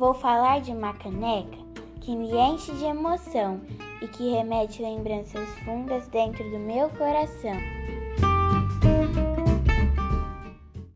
Vou falar de uma caneca que me enche de emoção e que remete lembranças fundas dentro do meu coração.